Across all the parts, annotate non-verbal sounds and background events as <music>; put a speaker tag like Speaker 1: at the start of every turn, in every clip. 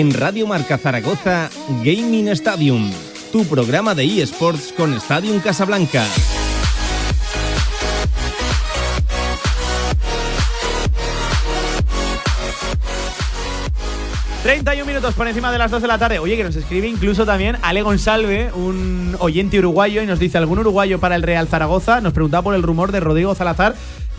Speaker 1: En Radio Marca Zaragoza, Gaming Stadium, tu programa de eSports con Stadium Casablanca.
Speaker 2: 31 minutos por encima de las 2 de la tarde. Oye, que nos escribe incluso también Ale Gonsalve, un oyente uruguayo, y nos dice: ¿algún uruguayo para el Real Zaragoza? Nos preguntaba por el rumor de Rodrigo Salazar.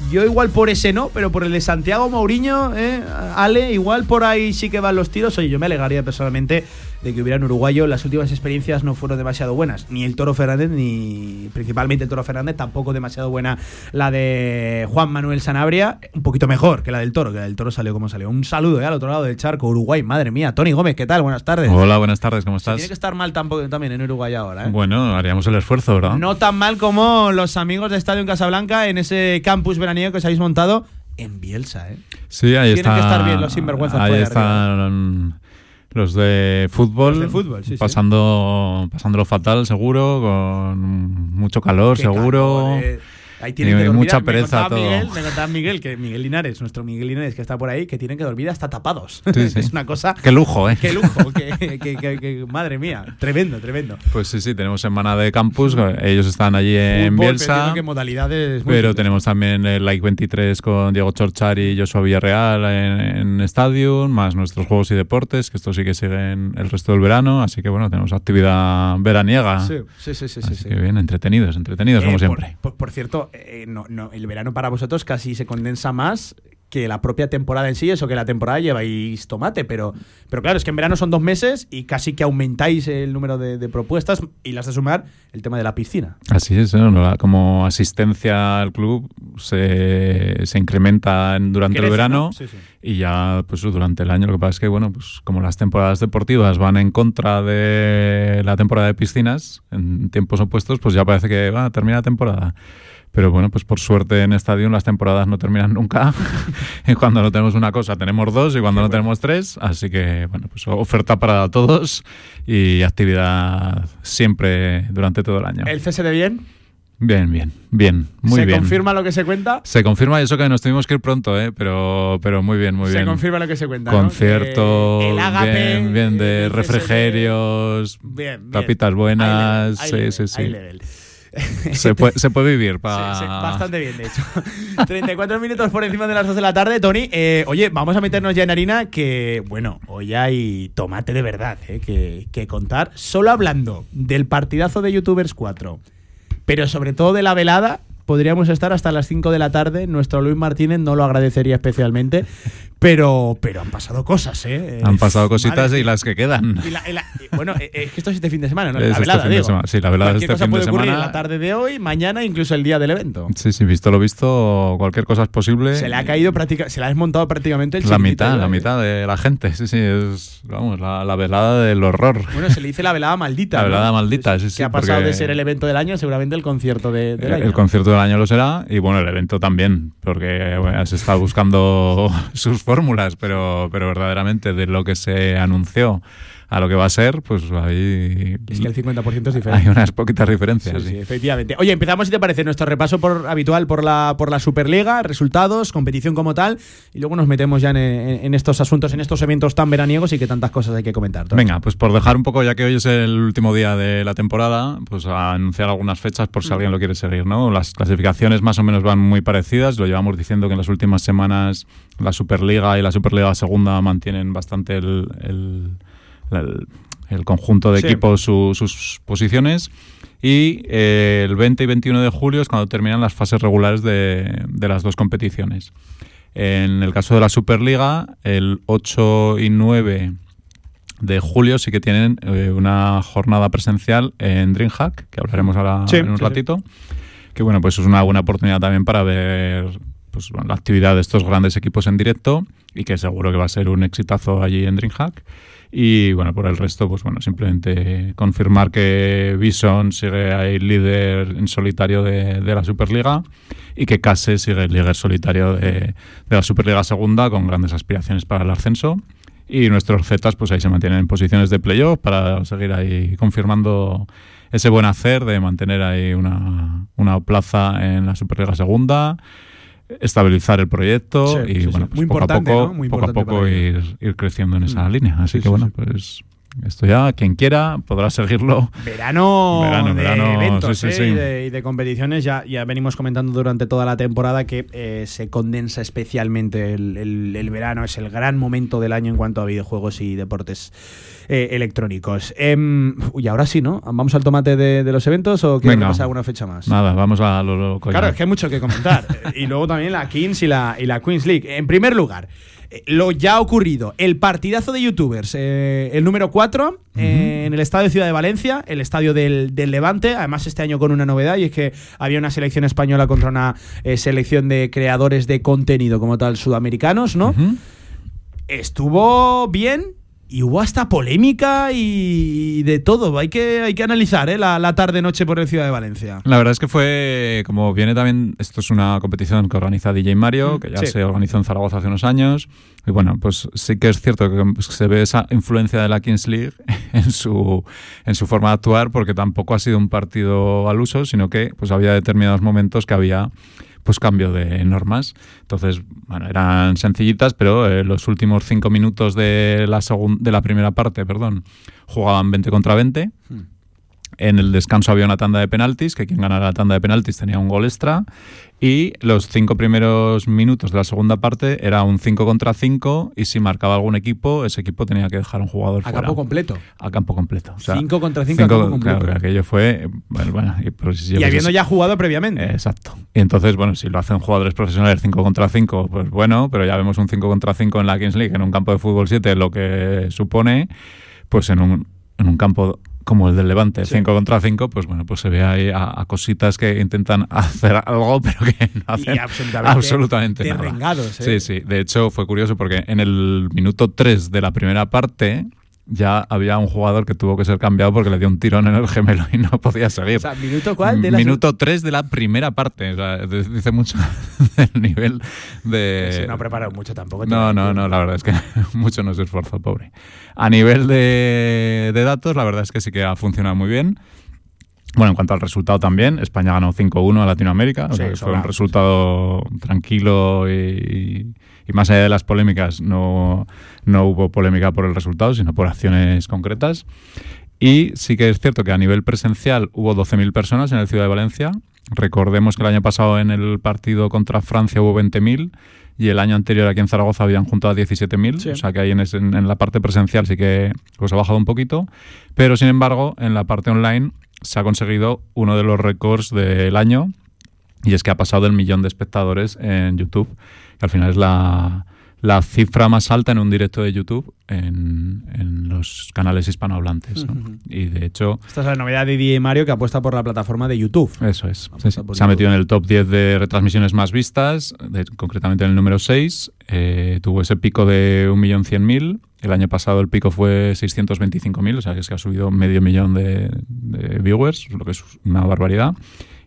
Speaker 2: Yo igual por ese no, pero por el de Santiago Mourinho, ¿eh? Ale, igual por ahí sí que van los tiros. Oye, yo me alegaría personalmente de que hubiera un uruguayo. Las últimas experiencias no fueron demasiado buenas. Ni el Toro Fernández, ni principalmente el Toro Fernández, tampoco demasiado buena la de Juan Manuel Sanabria. Un poquito mejor que la del Toro, que la del Toro salió como salió. Un saludo ¿eh? al otro lado del charco, Uruguay. Madre mía. Tony Gómez, ¿qué tal? Buenas tardes.
Speaker 3: Hola, buenas tardes, ¿cómo estás?
Speaker 2: tiene que estar mal tampoco, también en Uruguay ahora. ¿eh?
Speaker 3: Bueno, haríamos el esfuerzo, ¿verdad?
Speaker 2: No tan mal como los amigos de Estadio en Casablanca en ese campus veraniego que os habéis montado en Bielsa. ¿eh?
Speaker 3: Sí, ahí
Speaker 2: Tienen que estar bien los sinvergüenzas.
Speaker 3: Ahí están los de fútbol,
Speaker 2: Los de fútbol, sí, sí.
Speaker 3: pasando, pasándolo fatal, seguro, con mucho calor,
Speaker 2: Qué
Speaker 3: seguro.
Speaker 2: calor, eh. Ahí tienen que dormir.
Speaker 3: mucha pereza todo.
Speaker 2: Miguel, me contaba Miguel, que Miguel Linares, nuestro Miguel Linares que está por ahí, que tienen que dormir hasta tapados.
Speaker 3: Sí, <laughs> sí.
Speaker 2: es una cosa.
Speaker 3: Qué lujo, ¿eh?
Speaker 2: Qué lujo, que, que- que- que- madre mía, tremendo, tremendo.
Speaker 3: Pues sí, sí, tenemos semana de campus, ellos están allí en
Speaker 2: Fútbol, pero
Speaker 3: Bielsa.
Speaker 2: que modalidades.
Speaker 3: Pero tenemos también el Like 23 con Diego Chorchar y Joshua Villarreal en, en Stadium, más nuestros juegos y deportes, que esto sí que siguen el resto del verano. Así que bueno, tenemos actividad veraniega.
Speaker 2: Sí, sí, sí, sí. sí,
Speaker 3: Así
Speaker 2: sí.
Speaker 3: que bien, entretenidos, entretenidos
Speaker 2: Eh,
Speaker 3: como
Speaker 2: por-
Speaker 3: siempre.
Speaker 2: Por, por cierto, eh, no, no, el verano para vosotros casi se condensa más que la propia temporada en sí, eso que la temporada lleváis tomate, pero, pero claro, es que en verano son dos meses y casi que aumentáis el número de, de propuestas y las de sumar el tema de la piscina.
Speaker 3: Así es, como asistencia al club se, se incrementa en- durante
Speaker 2: Crece,
Speaker 3: el verano
Speaker 2: ¿no? Sí, sí.
Speaker 3: y ya pues durante el año lo que pasa es que bueno pues como las temporadas deportivas van en contra de la temporada de piscinas en tiempos opuestos pues ya parece que va a terminar la temporada pero bueno pues por suerte en estadio las temporadas no terminan nunca <laughs> y cuando no tenemos una cosa tenemos dos y cuando no tenemos tres así que bueno pues oferta para todos y actividad siempre durante todo el año
Speaker 2: ¿El cese de bien?
Speaker 3: bien bien bien muy
Speaker 2: ¿Se
Speaker 3: bien
Speaker 2: confirma lo que se cuenta?
Speaker 3: se confirma y eso que nos tuvimos que ir pronto, ¿eh? pero, pero muy bien, muy
Speaker 2: se
Speaker 3: bien.
Speaker 2: confirma lo que se cuenta. ¿no?
Speaker 3: Conciertos,
Speaker 2: Que el ágape,
Speaker 3: bien, bien de refrigerios,
Speaker 2: Bien, bien.
Speaker 3: tapitas buenas,
Speaker 2: level,
Speaker 3: sí, sí, sí. <laughs> Se puede, se puede vivir para...
Speaker 2: Sí, sí, bastante bien, de hecho. <laughs> 34 minutos por encima de las 2 de la tarde. Tony, eh, oye, vamos a meternos ya en harina que, bueno, hoy hay tomate de verdad eh, que, que contar. Solo hablando del partidazo de YouTubers 4, pero sobre todo de la velada, podríamos estar hasta las 5 de la tarde. Nuestro Luis Martínez no lo agradecería especialmente, pero, pero han pasado cosas, ¿eh?
Speaker 3: Han pasado cositas
Speaker 2: Madre
Speaker 3: y las que quedan.
Speaker 2: y la- y la- y bueno, eh, eh, es que esto es este fin de semana, ¿no?
Speaker 3: Es
Speaker 2: la
Speaker 3: este
Speaker 2: velada,
Speaker 3: fin de semana. Sí, la velada es
Speaker 2: Cualquier
Speaker 3: este
Speaker 2: cosa
Speaker 3: fin
Speaker 2: puede
Speaker 3: de
Speaker 2: ocurrir
Speaker 3: semana.
Speaker 2: la tarde de hoy, mañana, incluso el día del evento.
Speaker 3: Sí, sí, visto lo visto, cualquier cosa es posible.
Speaker 2: Se le ha caído prácticamente, se le ha desmontado prácticamente el
Speaker 3: la mitad, la mitad de la gente. Sí, sí, es vamos, la, la velada del horror.
Speaker 2: Bueno, se le dice la velada maldita.
Speaker 3: La
Speaker 2: ¿no?
Speaker 3: velada maldita, sí, sí,
Speaker 2: Que ha pasado de ser el evento del año, seguramente el concierto de- del
Speaker 3: El,
Speaker 2: año.
Speaker 3: el concierto del año lo será y bueno, el evento también, porque bueno, se está buscando <laughs> sus fórmulas, pero, pero verdaderamente de lo que se anunció a lo que va a ser, pues hay,
Speaker 2: Es que el 50% es
Speaker 3: hay
Speaker 2: diferente.
Speaker 3: unas poquitas diferencias.
Speaker 2: sí,
Speaker 3: sí.
Speaker 2: efectivamente. Oye, empezamos, si te parece, nuestro repaso por, habitual por la, por la Superliga, resultados, competición como tal, y luego nos metemos ya en, en- en estos asuntos, en estos eventos tan veraniegos y que tantas cosas hay que comentar.
Speaker 3: Venga, pues por dejar un poco, ya que hoy es el último día de la temporada, pues a anunciar algunas fechas por si alguien lo quiere seguir, ¿no? Las clasificaciones más o menos van muy parecidas, lo llevamos diciendo que en las últimas semanas la Superliga y la Superliga Segunda mantienen bastante el, el- el- el conjunto de
Speaker 2: Sí.
Speaker 3: equipos su- sus posiciones. Y eh, el 20 y 21 de julio es cuando terminan las fases regulares de, de las dos competiciones. En el caso de la Superliga, el 8 y 9 de julio sí que tienen eh, una jornada presencial en DreamHack, que hablaremos ahora
Speaker 2: Sí,
Speaker 3: en un
Speaker 2: sí,
Speaker 3: ratito. Que bueno, pues es una buena oportunidad también para ver pues, bueno, la actividad de estos grandes equipos en directo y que seguro que va a ser un exitazo allí en DreamHack. Y bueno, por el resto, pues bueno, simplemente confirmar que Bison sigue ahí líder en solitario de, la Superliga y que Case sigue el líder solitario de, de la Superliga Segunda con grandes aspiraciones para el ascenso. Y nuestros Zetas, pues ahí se mantienen en posiciones de playoff para seguir ahí confirmando ese buen hacer de mantener ahí una, una plaza en la Superliga Segunda. Estabilizar el proyecto
Speaker 2: Sí,
Speaker 3: y
Speaker 2: sí,
Speaker 3: bueno, pues
Speaker 2: Muy
Speaker 3: poco a poco,
Speaker 2: ¿no? Muy
Speaker 3: poco a poco ir, ir creciendo en esa
Speaker 2: Mm.
Speaker 3: línea. Así
Speaker 2: Sí,
Speaker 3: que bueno, pues esto ya, quien quiera, podrá seguirlo.
Speaker 2: Verano,
Speaker 3: Verano,
Speaker 2: de
Speaker 3: verano,
Speaker 2: eventos
Speaker 3: sí, sí,
Speaker 2: ¿eh?
Speaker 3: sí.
Speaker 2: Y, de, y de competiciones. Ya, ya venimos comentando durante toda la temporada que eh, se condensa especialmente el, el- el verano. Es el gran momento del año en cuanto a videojuegos y deportes eh, electrónicos. Em, y ahora sí, ¿no? ¿Vamos al tomate de, de los eventos o quieres pasar alguna fecha más?
Speaker 3: Nada, vamos a lo loco.
Speaker 2: Claro, es que hay mucho que comentar. <laughs> y luego también la Kings y la, y la Queens League. En primer lugar, eh, lo ya ocurrido, el partidazo de youtubers, eh, el número 4, en el Estadio Ciudad de Valencia, el estadio del, del Levante, además este año con una novedad, y es que había una selección española contra una eh, selección de creadores de contenido como tal sudamericanos, ¿no? Estuvo bien. Y hubo hasta polémica y de todo. Hay que, hay que analizar ¿eh? la, la tarde-noche por el Ciudad de Valencia.
Speaker 3: La verdad es que fue, como viene también, esto es una competición que organiza DJ Mario,
Speaker 2: Mm,
Speaker 3: que ya
Speaker 2: sí.
Speaker 3: se organizó en Zaragoza hace unos años. Y bueno, pues sí que es cierto que se ve esa influencia de la Kings League <laughs> en su, en su forma de actuar, porque tampoco ha sido un partido al uso, sino que pues había determinados momentos que había pues cambio de normas. Entonces, bueno, eran sencillitas, pero eh, los últimos cinco minutos de la, de la primera parte, perdón, jugaban 20 contra 20. En el descanso había una tanda de penaltis, que quien ganara la tanda de penaltis tenía un gol extra. Y los cinco primeros minutos de la segunda parte era un 5 contra 5 y si marcaba algún equipo, ese equipo tenía que dejar un jugador
Speaker 2: A
Speaker 3: fuera.
Speaker 2: campo completo.
Speaker 3: A campo completo. O sea,
Speaker 2: 5 contra 5 a
Speaker 3: cinco-
Speaker 2: campo completo.
Speaker 3: claro, aquello fue... Bueno, bueno, y, pero si
Speaker 2: y
Speaker 3: llevas
Speaker 2: habiendo ya jugado previamente.
Speaker 3: Exacto. Y entonces, bueno, si lo hacen jugadores profesionales 5 contra 5, pues bueno, pero ya vemos un 5 contra 5 en la Kings League, en un campo de fútbol 7, lo que supone, pues en un, en un campo como el del Levante,
Speaker 2: Sí.
Speaker 3: 5 contra 5, pues bueno, pues se ve ahí a, a cositas que intentan <laughs> hacer algo, pero que no hacen
Speaker 2: y absolutamente,
Speaker 3: absolutamente nada.
Speaker 2: derrengados,
Speaker 3: Sí,
Speaker 2: ¿eh?
Speaker 3: sí. De hecho, fue curioso porque en el minuto 3 de la primera parte ya había un jugador que tuvo que ser cambiado porque le dio un tirón en el gemelo y no podía seguir.
Speaker 2: O sea, ¿minuto cuál? De la
Speaker 3: Minuto 3 de la primera parte. O sea, dice mucho <laughs> del nivel de.
Speaker 2: No ha preparado mucho tampoco.
Speaker 3: No, no, no, la verdad es que <laughs> mucho no se esforzó, pobre. A nivel de, de datos, la verdad es que sí que ha funcionado muy bien. Bueno, en cuanto al resultado también, España ganó 5-1 a Latinoamérica, o sea fue
Speaker 2: sobrado,
Speaker 3: un resultado tranquilo y, y más allá de las polémicas, no, no hubo polémica por el resultado, sino por acciones concretas. Y sí que es cierto que a nivel presencial hubo 12.000 personas en el Ciudad de Valencia. Recordemos que el año pasado en el partido contra Francia hubo 20.000 y el año anterior aquí en Zaragoza habían juntado a 17.000.
Speaker 2: Sí.
Speaker 3: O sea que ahí en- en la parte presencial sí que pues, ha bajado un poquito. Pero sin embargo, en la parte online se ha conseguido uno de los récords del año y es que ha pasado el millón de espectadores en YouTube, que al final es la, la cifra más alta en un directo de YouTube en, en los canales hispanohablantes. Y de hecho,
Speaker 2: Esta es la novedad de DJ Mario que apuesta por la plataforma de YouTube.
Speaker 3: eso es. Sí, sí. Se ha metido en el top 10 de retransmisiones más vistas, de- concretamente en el número 6. eh, tuvo ese pico de 1.100.000. El año pasado el pico fue 625.000, o sea que es que ha subido medio millón de, de viewers, lo que es una barbaridad.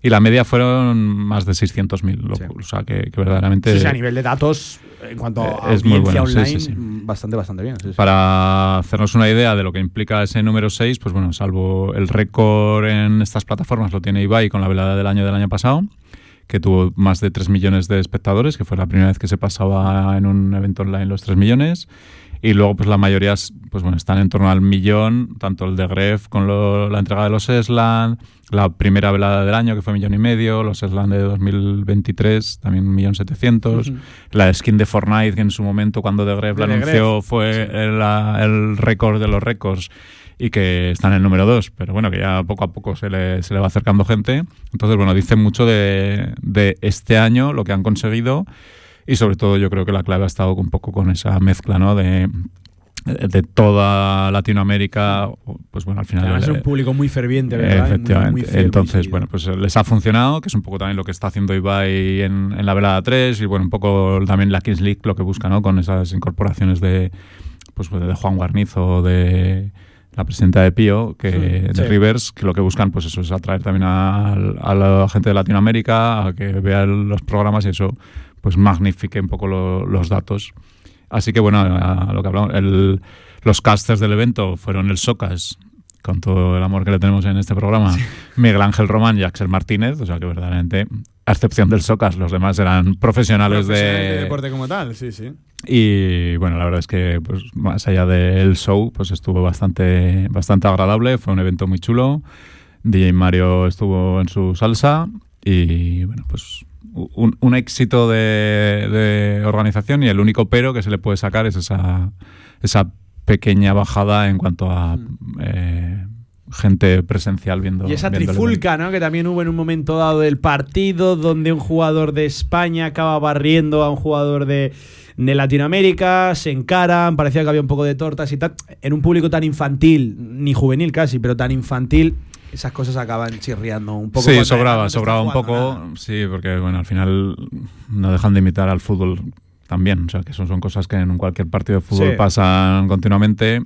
Speaker 3: Y la media fueron más de 600.000, lo-
Speaker 2: Sí.
Speaker 3: o sea que, que verdaderamente...
Speaker 2: Sí, sí, a nivel de datos, en cuanto a
Speaker 3: Eh, es muy
Speaker 2: audiencia
Speaker 3: bueno,
Speaker 2: online, bastante, bastante bien.
Speaker 3: Para hacernos una idea de lo que implica ese número 6, pues bueno, salvo el récord en estas plataformas lo tiene Ibai con la velada del año del año pasado, que tuvo más de 3 millones de espectadores, que fue la primera vez que se pasaba en un evento online los 3 millones. Y luego, pues la mayoría pues bueno, están en torno al millón, tanto el de Gref con lo- la entrega de los Esland, la primera velada del año, que fue millón y medio, los Esland de 2023, también un millón setecientos, la skin de Fortnite, que en su momento, cuando de Gref la
Speaker 2: De
Speaker 3: anunció,
Speaker 2: Gref,
Speaker 3: fue el, el récord de los récords y que está en el número 2, pero bueno, que ya poco a poco se le, se le va acercando gente. Entonces, bueno, dice mucho de, de este año, lo que han conseguido y sobre todo yo creo que la clave ha estado un poco con esa mezcla, ¿no? De, de toda Latinoamérica, pues bueno, al final...
Speaker 2: Además es un
Speaker 3: eh,
Speaker 2: público muy ferviente, ¿verdad? Y muy-
Speaker 3: Efectivamente.
Speaker 2: muy fiel,
Speaker 3: Entonces, bueno, pues les ha funcionado, que es un poco también lo que está haciendo Ibai en, en la velada 3 y bueno, un poco también la Kings League lo que busca, ¿no? Con esas incorporaciones de, pues, de Juan Guarnizo, de la presidenta de Pío, que,
Speaker 2: Sí,
Speaker 3: de
Speaker 2: sí.
Speaker 3: Rivers, que lo que buscan pues eso es atraer también a, a la gente de Latinoamérica a que vean los programas y eso pues magnifique un poco lo- los datos. Así que bueno, a lo que hablamos, el- los casters del evento fueron el Socas, con todo el amor que le tenemos en este programa, Miguel Ángel Román y Axel Martínez, o sea que verdaderamente a excepción del Socas, los demás eran profesionales,
Speaker 2: Profesionales
Speaker 3: de,
Speaker 2: deporte como tal, sí, sí.
Speaker 3: Y bueno, la verdad es que pues, más allá del show, pues estuvo bastante, bastante agradable, fue un evento muy chulo. DJ Mario estuvo en su salsa y bueno, pues un, un éxito de, de organización y el único pero que se le puede sacar es esa, esa pequeña bajada en cuanto a eh, gente presencial viendo
Speaker 2: Y esa
Speaker 3: viendo
Speaker 2: trifulca, ¿no? Que también hubo en un momento dado del partido donde un jugador de España acaba barriendo a un jugador de, de Latinoamérica, se encaran, parecía que había un poco de tortas y tal. En un público tan infantil, ni juvenil casi, pero tan infantil, esas cosas acaban chirriando un poco.
Speaker 3: Sí, sobraba, sobraba un poco.
Speaker 2: nada.
Speaker 3: Sí, porque bueno, al final no dejan de imitar al fútbol también. O sea, que son, son cosas que en cualquier partido de fútbol
Speaker 2: Sí.
Speaker 3: pasan continuamente.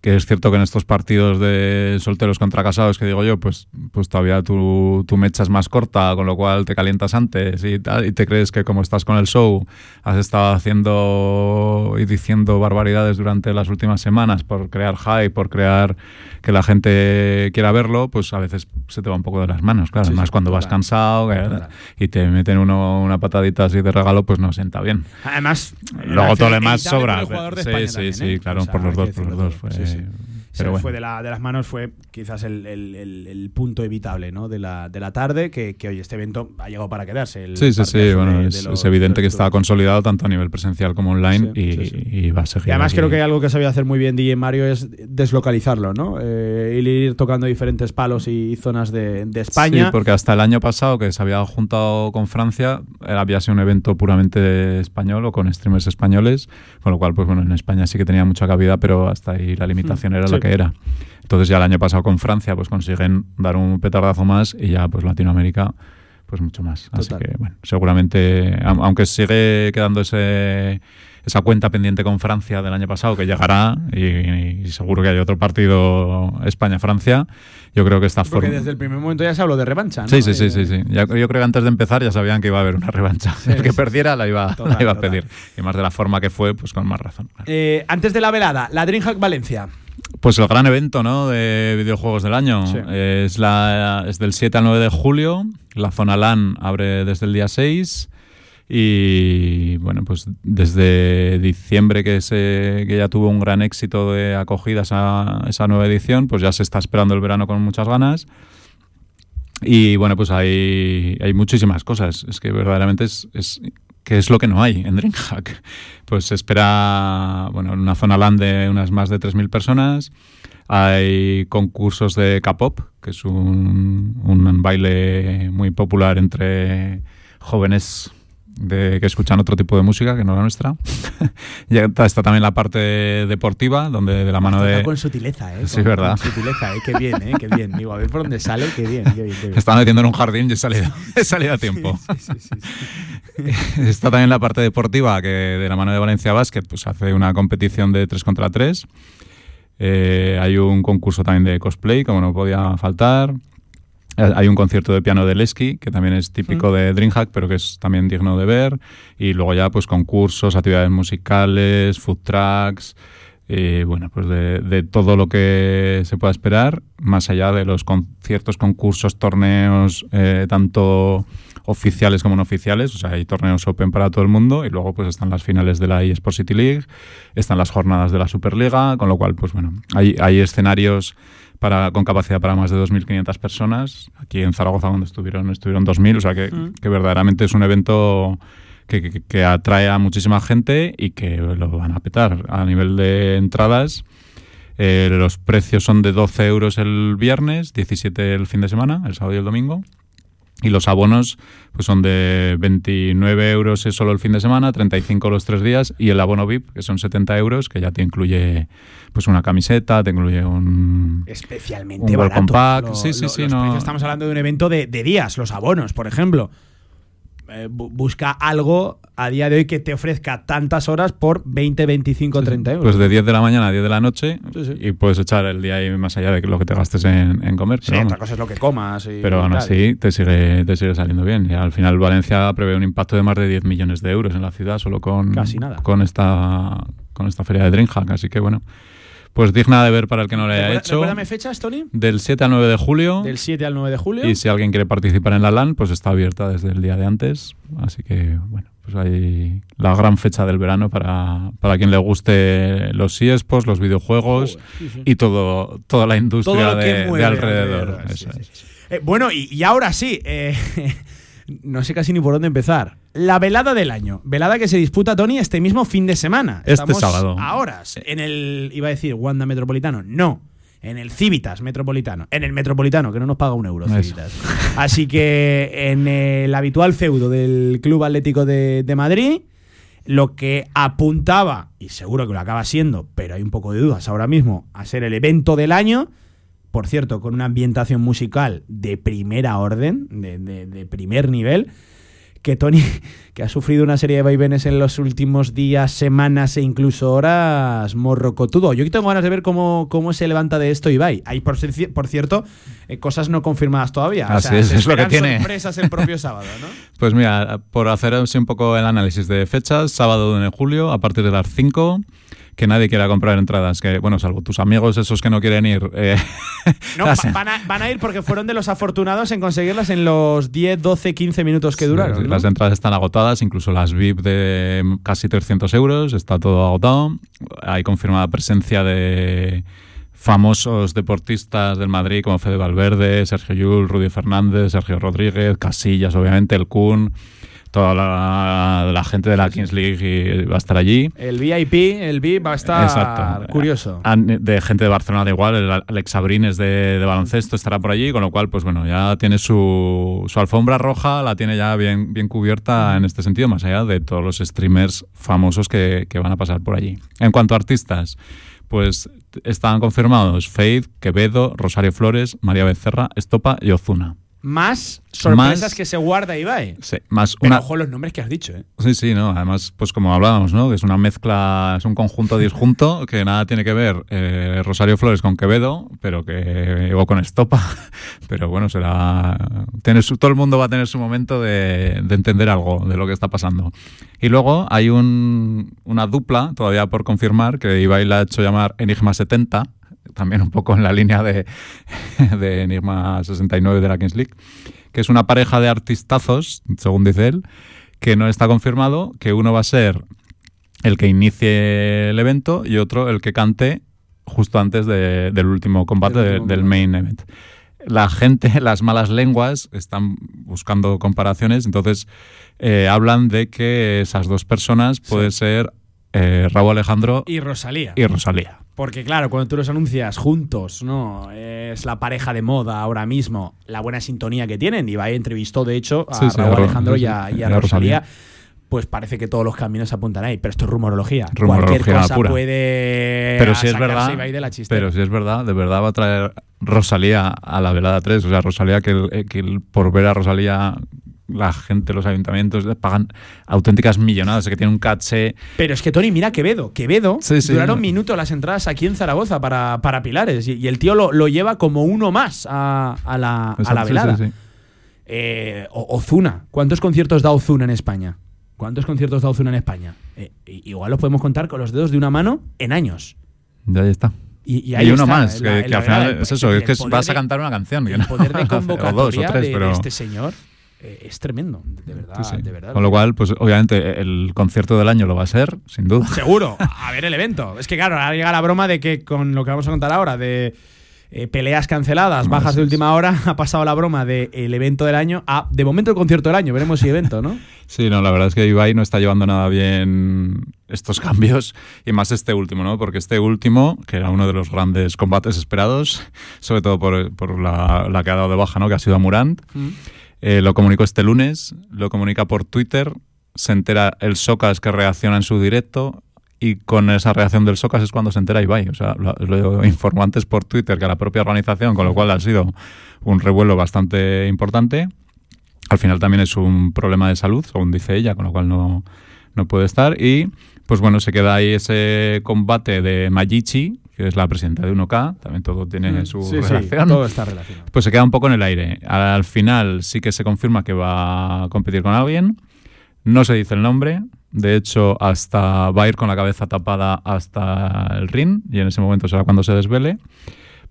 Speaker 3: Que es cierto que en estos partidos de solteros contra casados, que digo yo, pues, pues todavía tu, tu mecha es más corta, con lo cual te calientas antes y, tal, y te crees que como estás con el show, has estado haciendo y diciendo barbaridades durante las últimas semanas por crear hype, por crear que la gente quiera verlo, pues a veces se te va un poco de las manos, claro.
Speaker 2: Sí,
Speaker 3: Además,
Speaker 2: sí,
Speaker 3: cuando vas cansado y te meten uno una patadita así de regalo, pues no sienta bien.
Speaker 2: Además,
Speaker 3: Luego todo lo demás sobra. Sí, sí,
Speaker 2: también,
Speaker 3: sí,
Speaker 2: ¿eh?
Speaker 3: claro,
Speaker 2: O sea,
Speaker 3: por los dos, por los dos.
Speaker 2: todo.
Speaker 3: Fue,
Speaker 2: Sí, Se
Speaker 3: Pero
Speaker 2: le
Speaker 3: bueno.
Speaker 2: fue de, la- de las manos, fue quizás el, el- el- el punto evitable ¿no? de, la, de la tarde, que, que hoy este evento ha llegado para quedarse. el
Speaker 3: Sí, sí, sí.
Speaker 2: partidazo
Speaker 3: Bueno,
Speaker 2: de-
Speaker 3: es,
Speaker 2: de los-
Speaker 3: es evidente
Speaker 2: de
Speaker 3: que está consolidado tanto a nivel presencial como online
Speaker 2: Sí,
Speaker 3: y,
Speaker 2: sí, sí.
Speaker 3: y va a seguir.
Speaker 2: Y además
Speaker 3: aquí.
Speaker 2: creo que hay algo que sabía hacer muy bien DJ Mario es deslocalizarlo, ¿no? Eh, ir tocando diferentes palos y zonas de, de España.
Speaker 3: Sí, porque hasta el año pasado que se había juntado con Francia, había sido un evento puramente español o con streamers españoles, con lo cual, pues bueno, en España sí que tenía mucha cabida, pero hasta ahí la limitación
Speaker 2: Mm,
Speaker 3: era la que era. Entonces ya el año pasado con Francia, pues consiguen dar un petardazo más y ya pues Latinoamérica, pues mucho más. Así que bueno, seguramente, am- aunque sigue quedando ese esa cuenta pendiente con Francia del año pasado que llegará y, y seguro que hay otro partido España-Francia, yo creo que esta
Speaker 2: porque
Speaker 3: forma...
Speaker 2: desde el primer momento ya se habló de revancha, ¿no?
Speaker 3: Sí, sí, sí,
Speaker 2: Eh,
Speaker 3: sí, sí. Ya- yo creo que antes de empezar ya sabían que iba a haber una revancha. <laughs> el que perdiera la iba,
Speaker 2: Total,
Speaker 3: la iba a
Speaker 2: total.
Speaker 3: pedir. Y más de la forma que fue, pues con más razón. claro.
Speaker 2: eh, antes de la velada, la DreamHack Valencia.
Speaker 3: Pues el gran evento, ¿no? De videojuegos del año.
Speaker 2: Sí.
Speaker 3: Es, la, es del 7 al 9 de julio. La zona LAN abre desde el día 6. Y bueno, pues desde diciembre que, se, que ya tuvo un gran éxito de acogida esa, esa nueva edición, pues ya se está esperando el verano con muchas ganas. Y bueno, pues hay, hay muchísimas cosas. Es que verdaderamente es, es que es lo que no hay en DreamHack. Pues se espera, bueno, en una zona LAN de unas más de 3.000 personas. Hay concursos de K-pop, que es un, un baile muy popular entre jóvenes de, que escuchan otro tipo de música que no la nuestra. <laughs> ya está, está también la parte deportiva, donde de la mano de...
Speaker 2: Con sutileza, ¿eh?
Speaker 3: Sí,
Speaker 2: Con-
Speaker 3: verdad.
Speaker 2: Con sutileza, ¿eh? Qué bien, ¿eh? Qué bien. Digo, a ver por dónde sale, qué bien, qué bien, qué bien.
Speaker 3: Me estaba metiendo en un jardín y he salido, <laughs> he salido a tiempo.
Speaker 2: Sí, sí, sí. <laughs>
Speaker 3: Está también la parte deportiva, que de la mano de Valencia Basket pues hace una competición de 3 contra 3. Eh, hay un concurso también de cosplay, como no podía faltar. Eh, Hay un concierto de piano de Lesky, que también es típico de DreamHack, pero que es también digno de ver. Y luego ya pues concursos, actividades musicales, food trucks, eh, bueno, pues de, de todo lo que se pueda esperar, más allá de los conciertos, concursos, torneos, eh, tanto oficiales como no oficiales, o sea, hay torneos open para todo el mundo y luego pues están las finales de la eSport City League, están las jornadas de la Superliga, con lo cual pues bueno, hay, hay escenarios para, con capacidad para más de 2.500 personas. Aquí en Zaragoza donde estuvieron estuvieron 2.000, o sea que,
Speaker 2: Mm.
Speaker 3: que verdaderamente es un evento que, que- que atrae a muchísima gente y que lo van a petar. A nivel de entradas, eh, los precios son de 12 euros el viernes, 17 el fin de semana, el sábado y el domingo. Y los abonos pues son de 29 euros es solo el fin de semana, 35 los tres días y el abono VIP, que son 70 euros, que ya te incluye pues una camiseta, te incluye un...
Speaker 2: Especialmente
Speaker 3: Un
Speaker 2: barato.
Speaker 3: pack.
Speaker 2: Lo-
Speaker 3: Sí, sí,
Speaker 2: lo-
Speaker 3: sí,
Speaker 2: los
Speaker 3: no-
Speaker 2: precios, estamos hablando de un evento de, de días, los abonos, por ejemplo. Eh, bu- busca algo a día de hoy que te ofrezca tantas horas por 20, 25, 30 euros.
Speaker 3: Pues de 10 de la mañana a 10 de la noche
Speaker 2: Sí, sí.
Speaker 3: y puedes echar el día ahí más allá de lo que te gastes en, en comer.
Speaker 2: sí, otra cosa es lo que comas. y
Speaker 3: Pero aún así te sigue, te sigue saliendo bien. Y al final Valencia prevé un impacto de más de 10 millones de euros en la ciudad solo con,
Speaker 2: Casi nada.
Speaker 3: con esta con esta feria de DreamHack. Así que bueno, Pues digna de ver para el que no le haya
Speaker 2: Recuerda-
Speaker 3: hecho.
Speaker 2: Recuérdame fechas, Tony.
Speaker 3: Del 7 al 9 de julio.
Speaker 2: Del 7 al 9 de julio.
Speaker 3: Y si alguien quiere participar en la LAN, pues está abierta desde el día de antes. Así que, bueno, pues hay la gran fecha del verano para, para quien le guste los eSports, los videojuegos
Speaker 2: Joder, sí, sí.
Speaker 3: y todo, toda la industria
Speaker 2: Todo lo
Speaker 3: de, alrededor. Eso
Speaker 2: sí. Eh, bueno, y, y ahora sí, eh, <laughs> no sé casi ni por dónde empezar. La velada del año. Velada que se disputa, Tony, este mismo fin de semana.
Speaker 3: Este sábado.
Speaker 2: A horas. En el, iba a decir, Wanda Metropolitano. No. En el Civitas Metropolitano. En el Metropolitano, que no nos paga un euro,
Speaker 3: Eso.
Speaker 2: Civitas. Así que en el habitual feudo del Club Atlético de, de Madrid, lo que apuntaba, y seguro que lo acaba siendo, pero hay un poco de dudas ahora mismo, a ser el evento del año, por cierto, con una ambientación musical de primera orden, de, de- de primer nivel, que Tony, <laughs> que ha sufrido una serie de vaivenes en los últimos días, semanas e incluso horas, morrocotudo. Yo tengo ganas de ver cómo, cómo se levanta de esto Ibai. Hay, por, por cierto, eh, cosas no confirmadas todavía.
Speaker 3: Así es,
Speaker 2: se
Speaker 3: es lo que tiene.
Speaker 2: sorpresas el propio <laughs> sábado, ¿no?
Speaker 3: Pues mira, por hacer así un poco el análisis de fechas, sábado 1 de julio, a partir de las 5, que nadie quiera comprar entradas, que bueno, salvo tus amigos esos que no quieren ir. eh, <laughs>
Speaker 2: No, <laughs> va- van, a, van a ir porque fueron de los afortunados en conseguirlas en los 10, 12, 15 minutos que duraron.
Speaker 3: Sí,
Speaker 2: ¿no?
Speaker 3: Las entradas están agotadas, incluso las VIP de casi 300 euros, está todo agotado. Hay confirmada presencia de famosos deportistas del Madrid como Fede Valverde, Sergio Llull, Rudy Fernández, Sergio Rodríguez, Casillas, obviamente, el Kun, toda la, la gente de la Kings League y va a estar allí.
Speaker 2: El VIP, el VIP va a estar
Speaker 3: Exacto.
Speaker 2: curioso.
Speaker 3: Han- De gente de Barcelona da igual, el Alex Sabrines de, de baloncesto estará por allí, con lo cual, pues bueno, ya tiene su, su alfombra roja, la tiene ya bien, bien cubierta en este sentido, más allá de todos los streamers famosos que, que van a pasar por allí. En cuanto a artistas, pues están confirmados Faith, Quevedo, Rosario Flores, María Becerra, Estopa y Ozuna.
Speaker 2: Más sorpresas
Speaker 3: Más-
Speaker 2: que se guarda Ibai.
Speaker 3: Sí, más
Speaker 2: Pero
Speaker 3: una,
Speaker 2: ojo los nombres que has dicho, ¿eh?
Speaker 3: Sí, sí, no. Además, pues como hablábamos, ¿no? Que es una mezcla, es un conjunto disjunto que nada tiene que ver eh, Rosario Flores con Quevedo, pero que o con Estopa, <laughs> pero bueno, será tiene su- todo el mundo va a tener su momento de, de entender algo de lo que está pasando. Y luego hay un, una dupla todavía por confirmar que Ibai la ha hecho llamar Enigma 70, también un poco en la línea de, <laughs> de Enigma 69 de la Kings League, que es una pareja de artistazos, según dice él, que no está confirmado, que uno va a ser el que inicie el evento y otro el que cante justo antes de- del último combate
Speaker 2: Del
Speaker 3: de- main event. La gente, <laughs> las malas lenguas, están buscando comparaciones, entonces eh, hablan de que esas dos personas puede ser eh, Raúl Alejandro
Speaker 2: Y Rosalía.
Speaker 3: y Rosalía.
Speaker 2: Porque claro, cuando tú los anuncias juntos, ¿no? Es la pareja de moda ahora mismo, la buena sintonía que tienen. Ibai entrevistó, de hecho, a
Speaker 3: Sí, sí,
Speaker 2: Raúl Alejandro
Speaker 3: sí,
Speaker 2: y a, y Rosalía.
Speaker 3: Rosalía.
Speaker 2: Pues parece que todos los caminos apuntan ahí. Pero esto es rumorología.
Speaker 3: Rumorología
Speaker 2: Cualquier cosa
Speaker 3: pura.
Speaker 2: puede
Speaker 3: Pero si es verdad,
Speaker 2: Ibai de la
Speaker 3: pero si es verdad, de verdad va a traer Rosalía a la velada 3. O sea, Rosalía, que, el- eh, que el- por ver a Rosalía la gente, los ayuntamientos pagan auténticas millonadas, que tiene un caché.
Speaker 2: Pero es que Tony, mira Quevedo. Quevedo
Speaker 3: Sí, sí.
Speaker 2: duraron minutos las entradas aquí en Zaragoza para, para Pilares. Y, y el tío lo, lo lleva como uno más a, a la, a la velada. Eh, O- Ozuna. ¿Cuántos conciertos da Ozuna en España? ¿Cuántos conciertos da Ozuna en España? Eh, igual los podemos contar con los dedos de una mano en años.
Speaker 3: Ya ahí está.
Speaker 2: Y, y
Speaker 3: uno
Speaker 2: está,
Speaker 3: más, que,
Speaker 2: la- en
Speaker 3: que
Speaker 2: la
Speaker 3: al final
Speaker 2: velada.
Speaker 3: es eso,
Speaker 2: El
Speaker 3: es que vas a cantar una canción.
Speaker 2: El poder de <laughs>
Speaker 3: dos
Speaker 2: convocatoria
Speaker 3: tres,
Speaker 2: de, este señor eh, es tremendo. De verdad,
Speaker 3: sí, sí.
Speaker 2: de verdad.
Speaker 3: Con lo cual, pues obviamente el concierto del año lo va a ser, sin duda. <laughs>
Speaker 2: Seguro, a ver el evento. Es que claro, ahora llega la broma de que con lo que vamos a contar ahora, de eh, peleas canceladas,
Speaker 3: No,
Speaker 2: bajas de última hora, <laughs> ha pasado la broma del evento del año a, de momento, el concierto del año. Veremos si evento, ¿no?
Speaker 3: Sí, no, la verdad es que Ibai no está llevando nada bien estos <laughs> cambios y más este último, ¿no? Porque este último, que era uno de los grandes combates esperados, sobre todo por, por la, la que ha dado de baja, ¿no? Que ha sido a Murant, eh, lo comunicó este lunes, lo comunica por Twitter, se entera el Socas que reacciona en su directo y con esa reacción del Socas es cuando se entera Ibai. O sea, lo, lo informó antes por Twitter que a la propia organización, con lo cual ha sido un revuelo bastante importante. Al final también es un problema de salud, según dice ella, con lo cual no, no puede estar. Y pues bueno, se queda ahí ese combate de Mayichi, que es la presidenta de 1K, también todo tiene su
Speaker 2: Mm. Sí,
Speaker 3: relación
Speaker 2: todo está relacionado.
Speaker 3: pues se queda un poco en el aire. Al final sí que se confirma que va a competir con alguien. No se dice el nombre, De hecho, hasta va a ir con la cabeza tapada hasta el ring y en ese momento será cuando se desvele.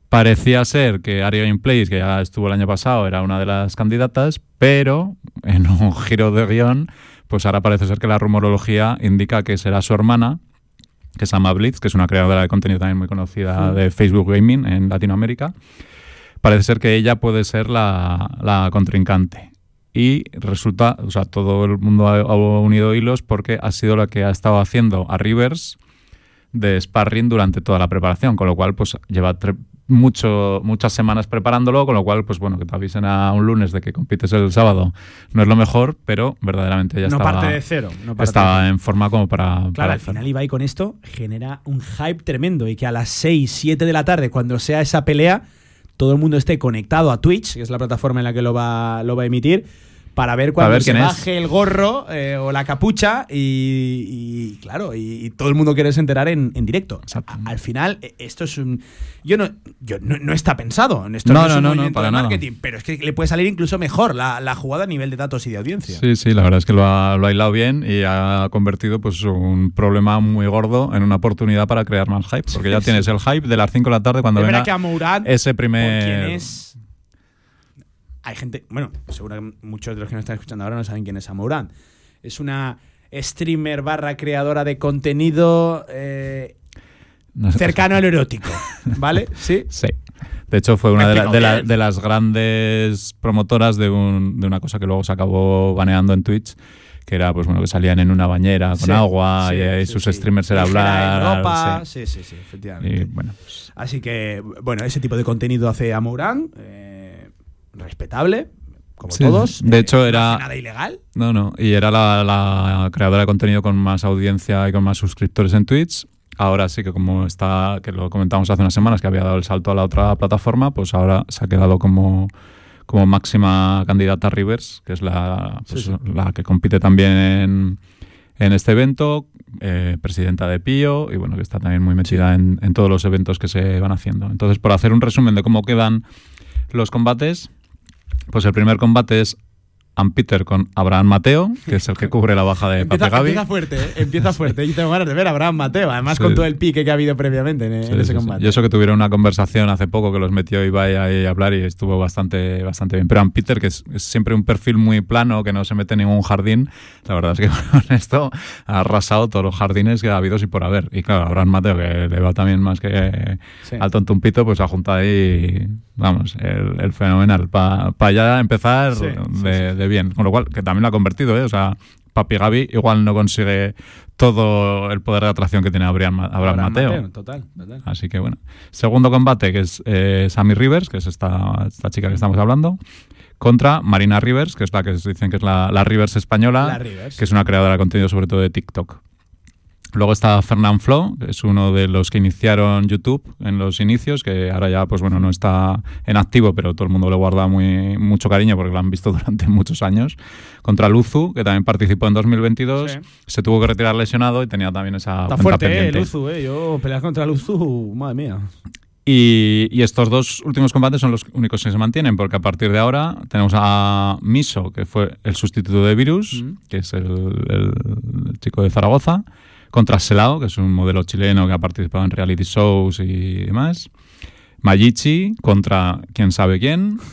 Speaker 3: Parecía ser que Aria Place, que ya estuvo el año pasado, era una de las candidatas, pero en un <laughs> giro de guion, pues ahora parece ser que la rumorología indica que será su hermana, que se llama Blitz, que es una creadora de contenido también muy conocida de Facebook Gaming en Latinoamérica. Parece ser que ella puede ser la, la contrincante. Y resulta, o sea, todo el mundo ha, ha unido hilos porque ha sido la que ha estado haciendo a Rivers de sparring durante toda la preparación, con lo cual pues lleva mucho, muchas semanas preparándolo, con lo cual pues bueno, que te avisen a un lunes de que compites el sábado no es lo mejor, pero verdaderamente ya
Speaker 2: no
Speaker 3: estaba,
Speaker 2: parte de cero. No parte de
Speaker 3: estaba en forma como para...
Speaker 2: Claro,
Speaker 3: para
Speaker 2: al final Ibai con esto genera un hype tremendo y que a las 6, 7 de la tarde, cuando sea esa pelea, todo el mundo esté conectado a Twitch, que es la plataforma en la que lo va, lo va a emitir, para ver cuando
Speaker 3: ver
Speaker 2: se
Speaker 3: es.
Speaker 2: baje el gorro eh, o la capucha y, y, claro, y, y todo el mundo quiere enterar en, en directo.
Speaker 3: Exacto.
Speaker 2: A- al final, eh, esto es un... Yo no, yo no, no está pensado. Esto
Speaker 3: No,
Speaker 2: no, es un
Speaker 3: no,
Speaker 2: movimiento
Speaker 3: para
Speaker 2: de
Speaker 3: nada.
Speaker 2: marketing, pero es que le puede salir incluso mejor la, la jugada a nivel de datos y de audiencia.
Speaker 3: Sí, sí, la verdad es que lo ha, lo ha hilado bien y ha convertido pues un problema muy gordo en una oportunidad para crear más hype, porque ya tienes el hype de las 5 de la tarde cuando
Speaker 2: es
Speaker 3: venga
Speaker 2: que a Mourad
Speaker 3: ese primer...
Speaker 2: quién es. Hay gente, bueno, seguro que muchos de los que nos están escuchando ahora no saben quién es Amouran. Es una streamer barra creadora de contenido eh, cercano al <laughs> erótico, ¿vale? Sí.
Speaker 3: Sí. De hecho, fue una de, la- de la-
Speaker 2: bien.
Speaker 3: de las grandes promotoras de, un- de una cosa que luego se acabó baneando en Twitch, que era pues bueno que salían en una bañera con
Speaker 2: Sí,
Speaker 3: agua
Speaker 2: sí,
Speaker 3: y
Speaker 2: sí,
Speaker 3: sus streamers era hablar.
Speaker 2: en ropa,
Speaker 3: sí.
Speaker 2: sí, sí, efectivamente.
Speaker 3: Y bueno, pues,
Speaker 2: Así que, bueno, ese tipo de contenido hace Amouran, eh, respetable, como
Speaker 3: Sí,
Speaker 2: todos.
Speaker 3: De
Speaker 2: eh,
Speaker 3: hecho,
Speaker 2: no
Speaker 3: era-
Speaker 2: hace nada ilegal.
Speaker 3: no, no. Y era la, la creadora de contenido con más audiencia y con más suscriptores en Twitch. Ahora sí que como está, que lo comentamos hace unas semanas, que había dado el salto a la otra plataforma, pues ahora se ha quedado como, como máxima candidata a Rivers, que es la, pues,
Speaker 2: Sí, sí.
Speaker 3: la que compite también en, en este evento, eh, presidenta de Pío, y bueno, que está también muy metida en, en todos los eventos que se van haciendo. Entonces, por hacer un resumen de cómo quedan los combates, pues el primer combate es Peter con Abraham Mateo, que es el que cubre la baja de
Speaker 2: Empieza,
Speaker 3: Pape Gaby.
Speaker 2: empieza fuerte, ¿eh? empieza fuerte. Y tengo ganas de ver a Abraham Mateo, además
Speaker 3: Sí.
Speaker 2: con todo el pique que ha habido previamente en, en
Speaker 3: Sí,
Speaker 2: ese
Speaker 3: sí,
Speaker 2: combate.
Speaker 3: Y eso que tuvieron una conversación hace poco que los metió Ibai ahí a hablar y estuvo bastante, bastante bien. Pero Ann Peter, que es, es siempre un perfil muy plano, que no se mete en ningún jardín, la verdad es que <laughs> con esto ha arrasado todos los jardines que ha habido y por haber. Y claro, Abraham Mateo, que le va también más que al tontumpito, pues ha juntado ahí, vamos, el, el fenomenal. Para ya empezar
Speaker 2: Sí, sí,
Speaker 3: de, bien. Con lo cual, que también lo ha convertido, ¿eh? O sea, Papi Gaby igual no consigue todo el poder de atracción que tiene Abraham, Ma- Abraham Mateo.
Speaker 2: Total, total.
Speaker 3: Así que bueno. Segundo combate, que es eh, Sammy Rivers, que es esta, esta chica que estamos hablando, contra Marina Rivers, que es la que dicen que es la, la Rivers española,
Speaker 2: La Rivers.
Speaker 3: que es una creadora de contenido sobre todo de TikTok. Luego está Fernand Flo, que es uno de los que iniciaron YouTube en los inicios, que ahora ya pues bueno no está en activo, pero todo el mundo le guarda muy, mucho cariño porque lo han visto <laughs> durante muchos años. Contra Luzu, que también participó en 2022,
Speaker 2: Sí.
Speaker 3: se tuvo que retirar lesionado y tenía también esa
Speaker 2: Está fuerte, eh,
Speaker 3: pendiente.
Speaker 2: Luzu, eh. Yo pelear contra Luzu, madre mía.
Speaker 3: Y, y estos dos últimos combates son los únicos que se mantienen, porque a partir de ahora tenemos a Miso, que fue el sustituto de Virus,
Speaker 2: Mm.
Speaker 3: que es el, el- el chico de Zaragoza, contra Selao, que es un modelo chileno que ha participado en reality shows y demás. Mayichi contra quién sabe quién. <laughs>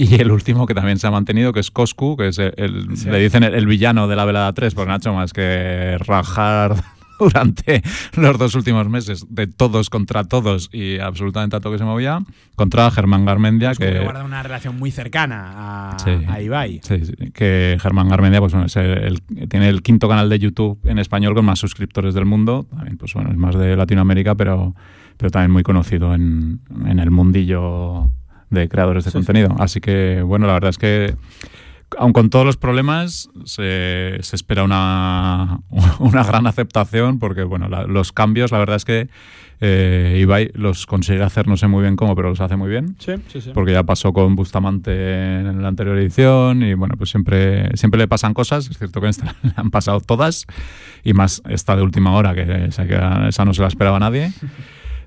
Speaker 3: Y el último que también se ha mantenido, que es Coscu, que es el, el-
Speaker 2: Sí.
Speaker 3: le dicen el, el villano de la velada 3, porque no ha hecho más que rajar <laughs> durante los dos últimos meses de todos contra todos y absolutamente a todo que se movía, contra Germán Garmendia,
Speaker 2: Como que guarda una relación muy cercana a,
Speaker 3: Sí.
Speaker 2: a Ibai.
Speaker 3: sí, sí, que Germán Garmendia pues, bueno, es el- el- tiene el quinto canal de YouTube en español con más suscriptores del mundo, también pues, bueno, es más de Latinoamérica, pero, pero también muy conocido en, en el mundillo de creadores de
Speaker 2: sí.
Speaker 3: contenido. Así que, bueno, la verdad es que aun con todos los problemas, se, se espera una, <laughs> una gran aceptación porque, bueno, la- los cambios, la verdad es que eh, Ibai los consigue hacer, no sé muy bien cómo, pero los hace muy bien.
Speaker 2: Sí, sí, sí.
Speaker 3: Porque ya pasó con Bustamante en la anterior edición y, bueno, pues siempre, siempre le pasan cosas. Es cierto que en <laughs> esta le han pasado todas y más esta de última hora, que esa, que esa no se la esperaba nadie. <laughs>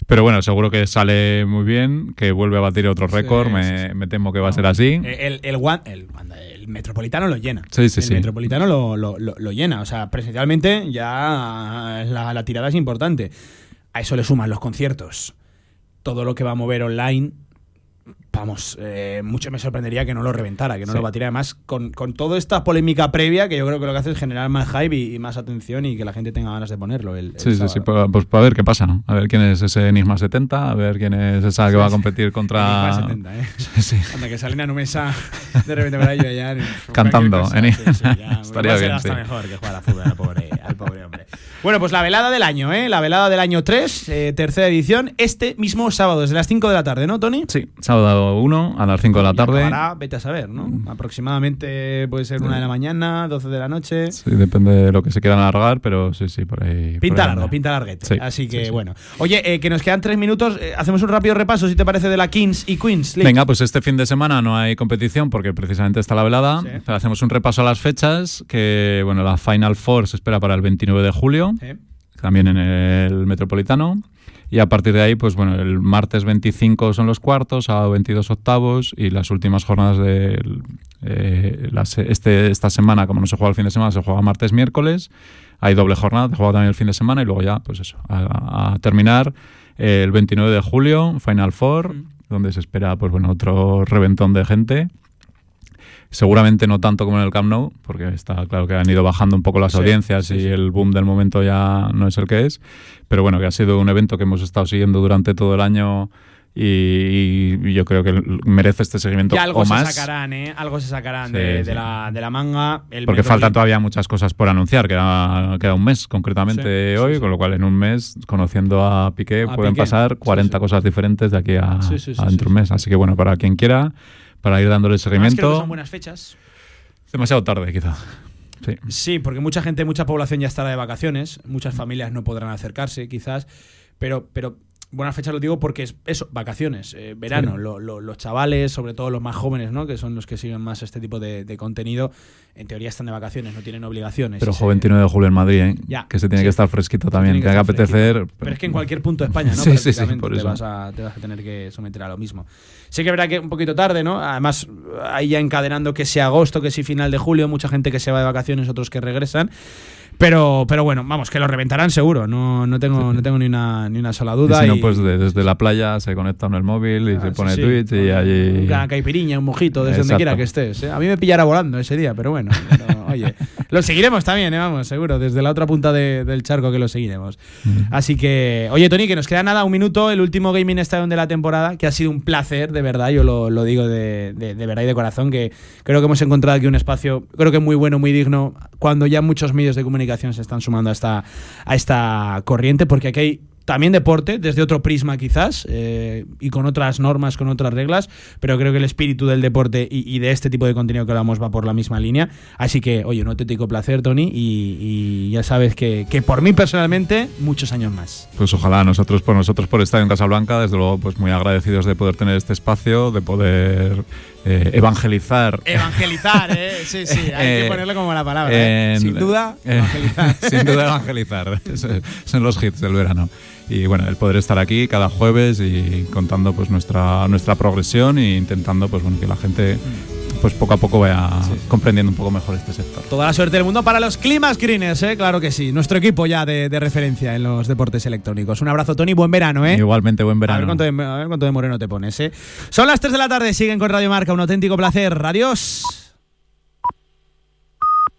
Speaker 3: Pero bueno, seguro que sale muy bien, que vuelve a batir otro récord.
Speaker 2: Sí,
Speaker 3: me,
Speaker 2: sí, sí.
Speaker 3: me temo que va a ser así.
Speaker 2: Eh, El, el, el, el Metropolitano lo llena.
Speaker 3: Sí, sí,
Speaker 2: el
Speaker 3: sí.
Speaker 2: Metropolitano lo, lo- lo- lo llena. O sea, presencialmente ya la, la tirada es importante. A eso le suman los conciertos. Todo lo que va a mover online. Vamos, eh, mucho me sorprendería que no lo reventara, que no
Speaker 3: Sí.
Speaker 2: lo batiera. Además, con, con toda esta polémica previa, que yo creo que lo que hace es generar más hype y, y más atención y que la gente tenga ganas de ponerlo. El, el
Speaker 3: Sí, sí,
Speaker 2: sábado.
Speaker 3: sí. Pues, pues para ver qué pasa, ¿no? A ver quién es ese Enigma 70, a ver quién es esa que va a competir <laughs> contra.
Speaker 2: Enigma 70, ¿eh? <laughs>
Speaker 3: Sí, sí.
Speaker 2: Anda, que salen a Numesa de repente ahí yo ya.
Speaker 3: Cantando,
Speaker 2: cosa, sí, sí, <laughs>
Speaker 3: estaría bien,
Speaker 2: hasta
Speaker 3: sí.
Speaker 2: mejor que jugar a fútbol al pobre, al pobre. Bueno, pues la velada del año, ¿eh? La velada del año 3, eh, tercera edición, este mismo sábado, desde las 5 de la tarde, ¿no, Tony?
Speaker 3: Sí, sábado 1 a las 5 de la
Speaker 2: Y
Speaker 3: tarde.
Speaker 2: acabará, vete a saber, ¿no? Aproximadamente puede ser una de la mañana, 12 de la noche.
Speaker 3: Sí, depende de lo que se quieran alargar, pero sí, sí, por ahí. por
Speaker 2: Pinta
Speaker 3: ahí
Speaker 2: largo,
Speaker 3: anda.
Speaker 2: pinta larguete.
Speaker 3: Sí,
Speaker 2: Así que
Speaker 3: sí,
Speaker 2: bueno. Oye, eh, que nos quedan tres minutos. eh, hacemos un rápido repaso, si te parece, de la Kings y Queens League.
Speaker 3: Venga, pues este fin de semana no hay competición porque precisamente está la velada. Pero hacemos un repaso a las fechas, que bueno, la Final Four se espera para el 29 de julio,
Speaker 2: Sí.
Speaker 3: también en el Metropolitano. Y a partir de ahí, pues bueno, el martes 25 son los cuartos, sábado 22 octavos y las últimas jornadas de eh, este, esta semana, como no se juega el fin de semana, se juega martes, miércoles. Hay doble jornada, se juega también el fin de semana y luego ya, pues eso, a, a terminar eh, el 29 de julio, Final Four,
Speaker 2: Mm.
Speaker 3: donde se espera, pues bueno, otro reventón de gente. Seguramente no tanto como en el Camp Nou, porque está claro que han ido bajando un poco las
Speaker 2: Sí,
Speaker 3: audiencias
Speaker 2: sí,
Speaker 3: y
Speaker 2: sí.
Speaker 3: el boom del momento ya no es el que es. Pero bueno, que ha sido un evento que hemos estado siguiendo durante todo el año y, y yo creo que merece este seguimiento
Speaker 2: Y algo
Speaker 3: o
Speaker 2: se
Speaker 3: más.
Speaker 2: sacarán, ¿eh? Algo se sacarán
Speaker 3: Sí,
Speaker 2: de, de
Speaker 3: sí.
Speaker 2: la, de la manga. El
Speaker 3: Porque faltan todavía muchas cosas por anunciar, queda, queda un mes concretamente
Speaker 2: Sí,
Speaker 3: hoy, con lo cual en un mes, conociendo a Piqué,
Speaker 2: A
Speaker 3: pueden
Speaker 2: Piqué,
Speaker 3: pasar
Speaker 2: sí,
Speaker 3: 40
Speaker 2: sí.
Speaker 3: cosas diferentes de aquí a, a dentro de un mes.
Speaker 2: sí.
Speaker 3: Así que bueno, para quien quiera, para ir dándole
Speaker 2: Además, creo que
Speaker 3: seguimiento,
Speaker 2: son buenas fechas.
Speaker 3: demasiado tarde quizá. Sí.
Speaker 2: Sí, porque mucha gente, mucha población ya estará de vacaciones, muchas familias no podrán acercarse, quizás, pero, pero buenas fechas lo digo porque es eso, vacaciones, eh, verano,
Speaker 3: Sí.
Speaker 2: lo- lo- los chavales, sobre todo los más jóvenes, ¿no? que son los que siguen más este tipo de, de contenido, en teoría están de vacaciones, no tienen obligaciones.
Speaker 3: Pero ojo, 29 de julio en Madrid, ¿eh?
Speaker 2: Ya,
Speaker 3: que se tiene
Speaker 2: sí.
Speaker 3: que estar fresquito también,
Speaker 2: tiene
Speaker 3: que,
Speaker 2: estar
Speaker 3: apetecer.
Speaker 2: Pero es que en cualquier punto de <laughs> España, ¿no?
Speaker 3: Sí, sí, sí,
Speaker 2: Prácticamente
Speaker 3: por
Speaker 2: te,
Speaker 3: eso.
Speaker 2: vas a, te vas a tener que someter a lo mismo. Sí que verdad que un poquito tarde, ¿no? Además, ahí ya encadenando que sea agosto, que si final de julio, mucha gente que se va de vacaciones, otros que regresan. Pero, pero bueno, vamos, que lo reventarán seguro, no, no, tengo, no tengo ni una, ni una sola
Speaker 3: Y
Speaker 2: duda.
Speaker 3: si no,
Speaker 2: y-
Speaker 3: pues de- desde la playa se conecta en el móvil y
Speaker 2: Ah,
Speaker 3: se pone
Speaker 2: sí.
Speaker 3: Twitch y allí.
Speaker 2: Una caipiriña, un mojito, desde donde quiera que estés. ¿eh? A mí me pillará volando ese día, pero bueno. pero, <laughs> oye, lo seguiremos también, ¿eh? vamos, seguro. Desde la otra punta de- del charco que lo seguiremos. Así que, oye, Tony, que nos queda nada, un minuto, el último Gaming Stadium de la temporada, que ha sido un placer, de verdad, yo lo, lo digo de, de- de verdad y de corazón, que creo que hemos encontrado aquí un espacio, creo que muy bueno, muy digno, cuando ya muchos medios de comunicación se están sumando a esta, a esta corriente, porque aquí hay también deporte, desde otro prisma quizás, eh, y con otras normas, con otras reglas, pero creo que el espíritu del deporte y, de este tipo de contenido que hablamos va por la misma línea. Así que, oye, un auténtico placer, Tony, y, y ya sabes que, que por mí personalmente, muchos años más.
Speaker 3: Pues ojalá nosotros por nosotros por estar en Casablanca, desde luego, pues muy agradecidos de poder tener este espacio, de poder eh, evangelizar.
Speaker 2: Evangelizar, ¿eh? Sí, sí, hay <laughs>
Speaker 3: Eh,
Speaker 2: que ponerle como la palabra. ¿eh?
Speaker 3: en-
Speaker 2: Sin duda,
Speaker 3: eh,
Speaker 2: evangelizar. <laughs>
Speaker 3: sin duda evangelizar. Son los hits del verano. Y bueno, el poder estar aquí cada jueves y contando pues nuestra, nuestra progresión e intentando pues bueno que la gente pues poco a poco vaya comprendiendo un poco mejor este sector.
Speaker 2: Toda la suerte del mundo para los Climas Greeners, ¿eh? Claro que sí. Nuestro equipo ya de, de referencia en los deportes electrónicos. Un abrazo, Tony. Buen verano, ¿eh?
Speaker 3: Igualmente, buen
Speaker 2: A ver,
Speaker 3: verano.
Speaker 2: cuánto de, a ver cuánto de moreno te pones, ¿eh? Son las 3 de la tarde, siguen con Radio Marca, un auténtico placer. Adiós.